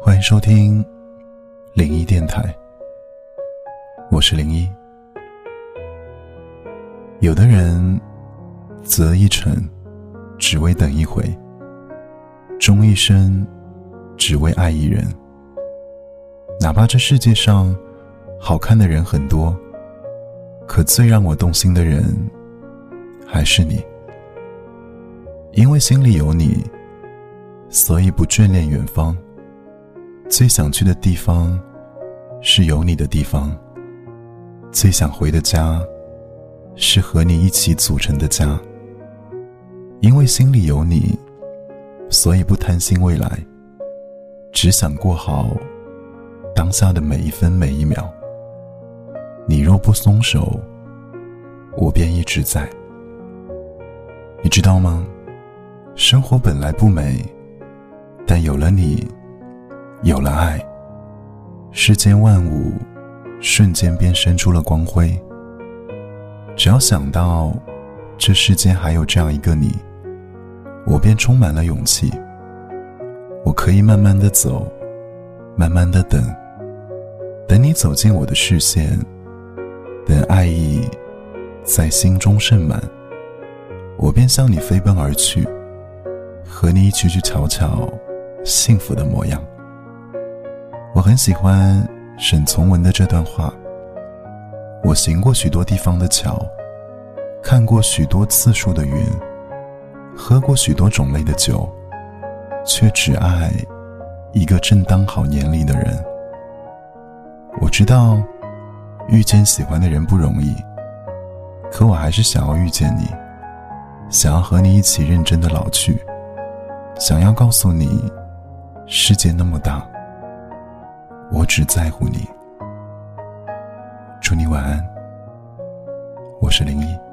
欢迎收听零一电台，我是零一。有的人择一城，只为等一回；终一生，只为爱一人。哪怕这世界上好看的人很多，可最让我动心的人还是你。因为心里有你，所以不眷恋远方。最想去的地方，是有你的地方。最想回的家，是和你一起组成的家。因为心里有你，所以不贪心未来，只想过好当下的每一分每一秒。你若不松手，我便一直在。你知道吗？生活本来不美，但有了你。有了爱，世间万物瞬间便生出了光辉。只要想到这世间还有这样一个你，我便充满了勇气。我可以慢慢的走，慢慢的等，等你走进我的视线，等爱意在心中盛满，我便向你飞奔而去，和你一起去瞧瞧幸福的模样。我很喜欢沈从文的这段话。我行过许多地方的桥，看过许多次数的云，喝过许多种类的酒，却只爱一个正当好年龄的人。我知道遇见喜欢的人不容易，可我还是想要遇见你，想要和你一起认真的老去，想要告诉你，世界那么大。我只在乎你。祝你晚安。我是林一。